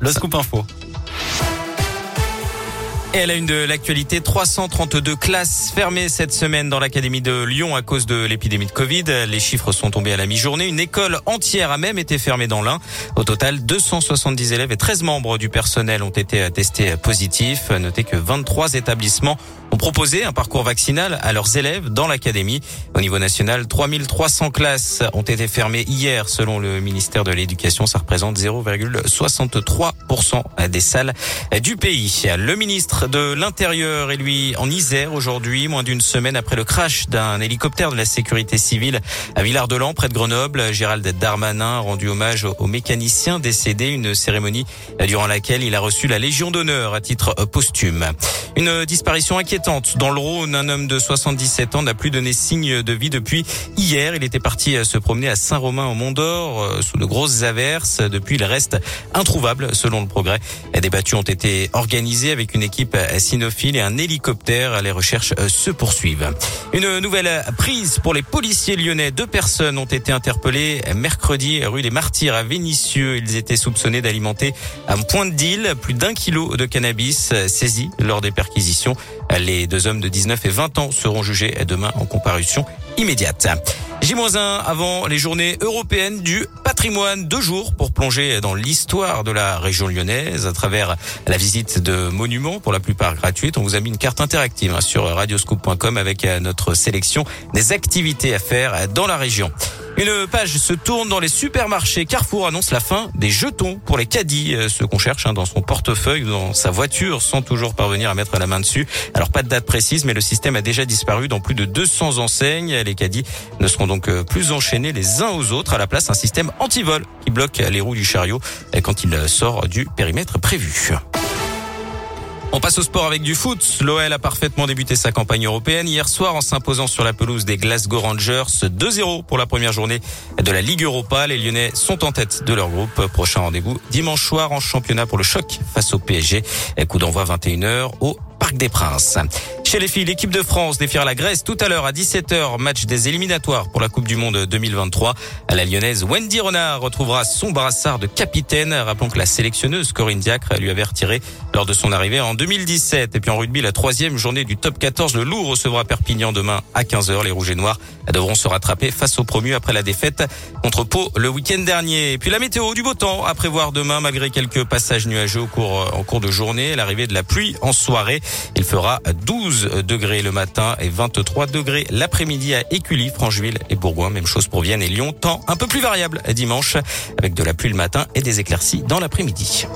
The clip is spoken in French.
Le scoop info. Et à une de l'actualité, 332 classes fermées cette semaine dans l'académie de Lyon à cause de l'épidémie de Covid. Les chiffres sont tombés à la mi-journée. Une école entière a même été fermée dans l'Ain. Au total, 270 élèves et 13 membres du personnel ont été testés positifs. Notez que 23 établissements ont proposé un parcours vaccinal à leurs élèves dans l'académie. Au niveau national, 3300 classes ont été fermées hier selon le ministère de l'Éducation. Ça représente 0,63% des salles du pays. Le ministre de l'Intérieur est lui en Isère aujourd'hui, moins d'une semaine après le crash d'un hélicoptère de la sécurité civile à Villard-de-Lans, près de Grenoble. Gérald Darmanin a rendu hommage aux mécaniciens décédés, une cérémonie durant laquelle il a reçu la Légion d'honneur à titre posthume. Une disparition inquiétante dans le Rhône, un homme de 77 ans n'a plus donné signe de vie depuis hier. Il était parti se promener à Saint-Romain au Mont-d'Or euh, sous de grosses averses. Depuis, il reste introuvable selon le progrès. Des battues ont été organisées avec une équipe cynophile et un hélicoptère. Les recherches euh, se poursuivent. Une nouvelle prise pour les policiers lyonnais. Deux personnes ont été interpellées mercredi rue des Martyrs à Vénissieux. Ils étaient soupçonnés d'alimenter un point de deal plus d'un kilo de cannabis saisi lors des perquisitions. Les deux hommes de 19 et 20 ans seront jugés demain en comparution immédiate. J-1 avant les journées européennes du patrimoine. Deux jours pour plonger dans l'histoire de la région lyonnaise à travers la visite de monuments, pour la plupart gratuites. On vous a mis une carte interactive hein, sur radioscoop.com avec notre sélection des activités à faire dans la région. Une page se tourne dans les supermarchés. Carrefour annonce la fin des jetons pour les caddies, euh, ceux qu'on cherche hein, dans son portefeuille dans sa voiture sans toujours parvenir à mettre la main dessus. Alors pas de date précise, mais le système a déjà disparu dans plus de 200 enseignes. Les caddies ne seront donc euh, plus enchaînés les uns aux autres. À la place, un système anti-vol qui bloque les roues du chariot euh, quand il sort du périmètre prévu. On passe au sport avec du foot. L'OL a parfaitement débuté sa campagne européenne hier soir en s'imposant sur la pelouse des Glasgow Rangers 2-0 pour la première journée de la Ligue Europa. Les Lyonnais sont en tête de leur groupe. Prochain rendez-vous dimanche soir en championnat pour le choc face au PSG. Coup d'envoi 21h au Parc des Princes. Chez les filles, l'équipe de France défiera la Grèce tout à l'heure à 17h, match des éliminatoires pour la Coupe du Monde 2023. La lyonnaise Wendy Renard retrouvera son brassard de capitaine. Rappelons que la sélectionneuse Corinne Diacre lui avait retiré lors de son arrivée en 2017. Et puis en rugby, la troisième journée du top 14, le Loup recevra Perpignan demain à 15h. Les Rouges et Noirs devront se rattraper face aux promus après la défaite contre Pau le week-end dernier. Et puis la météo du beau temps à prévoir demain malgré quelques passages nuageux au cours, en cours de journée. L'arrivée de la pluie en soirée. Il fera 12 degrés le matin et 23 degrés l'après-midi à Écully, Francheville et Bourgoin. Même chose pour Vienne et Lyon. Temps un peu plus variable dimanche avec de la pluie le matin et des éclaircies dans l'après-midi.